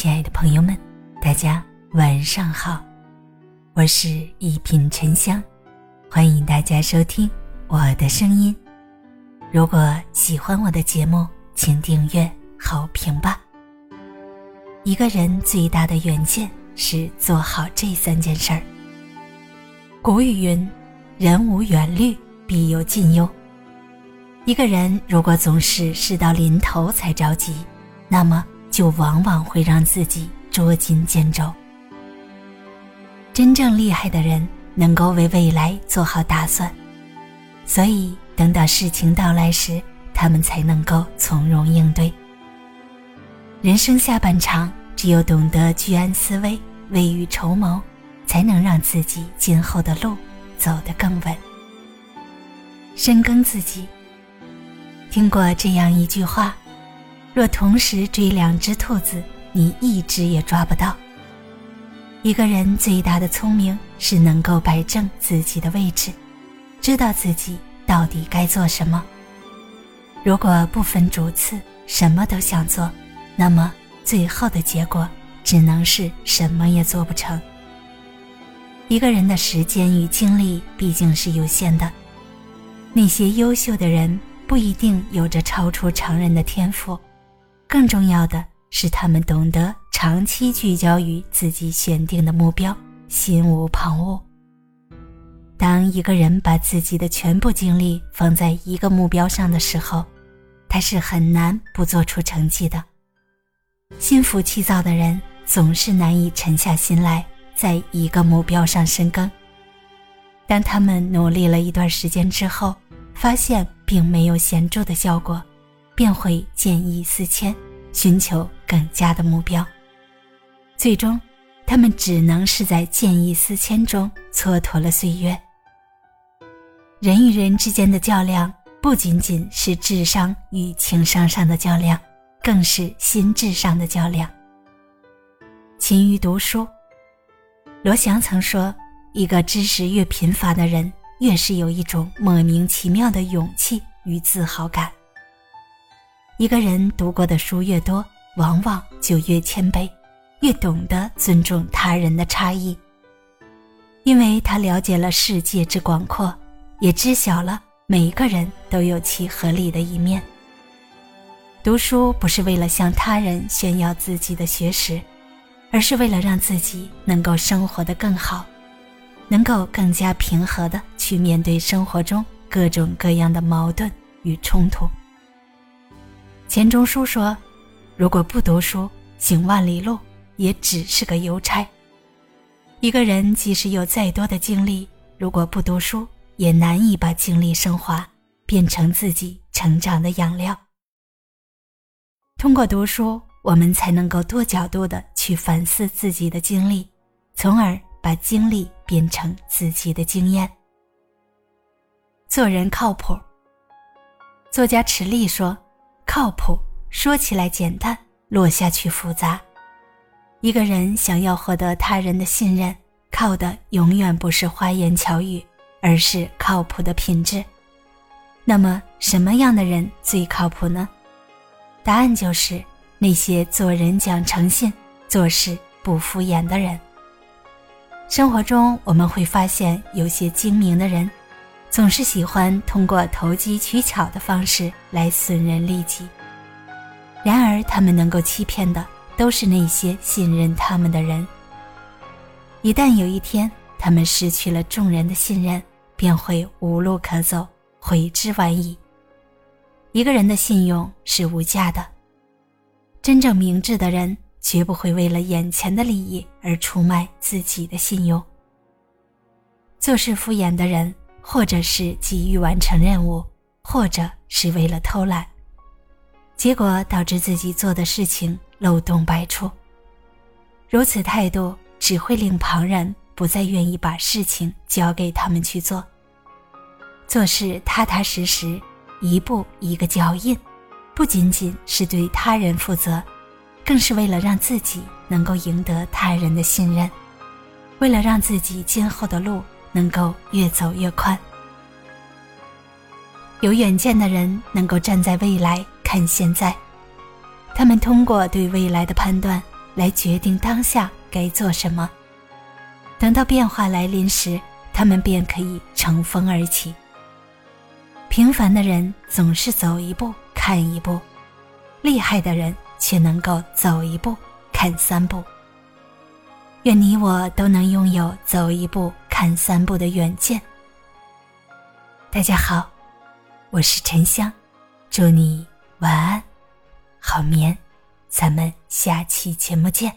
亲爱的朋友们，大家晚上好，我是一品沉香，欢迎大家收听我的声音。如果喜欢我的节目，请订阅、好评吧。一个人最大的远见是做好这三件事儿。古语云：“人无远虑，必有近忧。”一个人如果总是事到临头才着急，那么就往往会让自己捉襟见肘。真正厉害的人能够为未来做好打算，所以等到事情到来时，他们才能够从容应对。人生下半场，只有懂得居安思危、未雨绸缪，才能让自己今后的路走得更稳。深耕自己。听过这样一句话：若同时追两只兔子，你一只也抓不到。一个人最大的聪明是能够摆正自己的位置，知道自己到底该做什么。如果不分主次，什么都想做，那么最后的结果只能是什么也做不成。一个人的时间与精力毕竟是有限的，那些优秀的人。不一定有着超出常人的天赋，更重要的是他们懂得长期聚焦于自己选定的目标，心无旁骛。当一个人把自己的全部精力放在一个目标上的时候，他是很难不做出成绩的。心浮气躁的人总是难以沉下心来，在一个目标上深耕。当他们努力了一段时间之后，发现并没有显著的效果，便会见异思迁，寻求更加的目标。最终，他们只能是在见异思迁中蹉跎了岁月。人与人之间的较量，不仅仅是智商与情商上的较量，更是心智上的较量。勤于读书，罗翔曾说：“一个知识越贫乏的人。”越是有一种莫名其妙的勇气与自豪感。一个人读过的书越多，往往就越谦卑，越懂得尊重他人的差异。因为他了解了世界之广阔，也知晓了每一个人都有其合理的一面。读书不是为了向他人炫耀自己的学识，而是为了让自己能够生活得更好。能够更加平和的去面对生活中各种各样的矛盾与冲突。钱钟书说：“如果不读书，行万里路也只是个邮差。一个人即使有再多的精力，如果不读书，也难以把精力升华，变成自己成长的养料。通过读书，我们才能够多角度的去反思自己的经历，从而。”把经历变成自己的经验。做人靠谱。作家池莉说：“靠谱说起来简单，落下去复杂。一个人想要获得他人的信任，靠的永远不是花言巧语，而是靠谱的品质。那么，什么样的人最靠谱呢？答案就是那些做人讲诚信、做事不敷衍的人。”生活中，我们会发现有些精明的人，总是喜欢通过投机取巧的方式来损人利己。然而，他们能够欺骗的都是那些信任他们的人。一旦有一天他们失去了众人的信任，便会无路可走，悔之晚矣。一个人的信用是无价的，真正明智的人。绝不会为了眼前的利益而出卖自己的信用。做事敷衍的人，或者是急于完成任务，或者是为了偷懒，结果导致自己做的事情漏洞百出。如此态度只会令旁人不再愿意把事情交给他们去做。做事踏踏实实，一步一个脚印，不仅仅是对他人负责。更是为了让自己能够赢得他人的信任，为了让自己今后的路能够越走越宽。有远见的人能够站在未来看现在，他们通过对未来的判断，来决定当下该做什么。等到变化来临时，他们便可以乘风而起。平凡的人总是走一步看一步，厉害的人却能够走一步看三步。愿你我都能拥有走一步看三步的远见。大家好，我是沉香，祝你晚安，好眠，咱们下期节目见。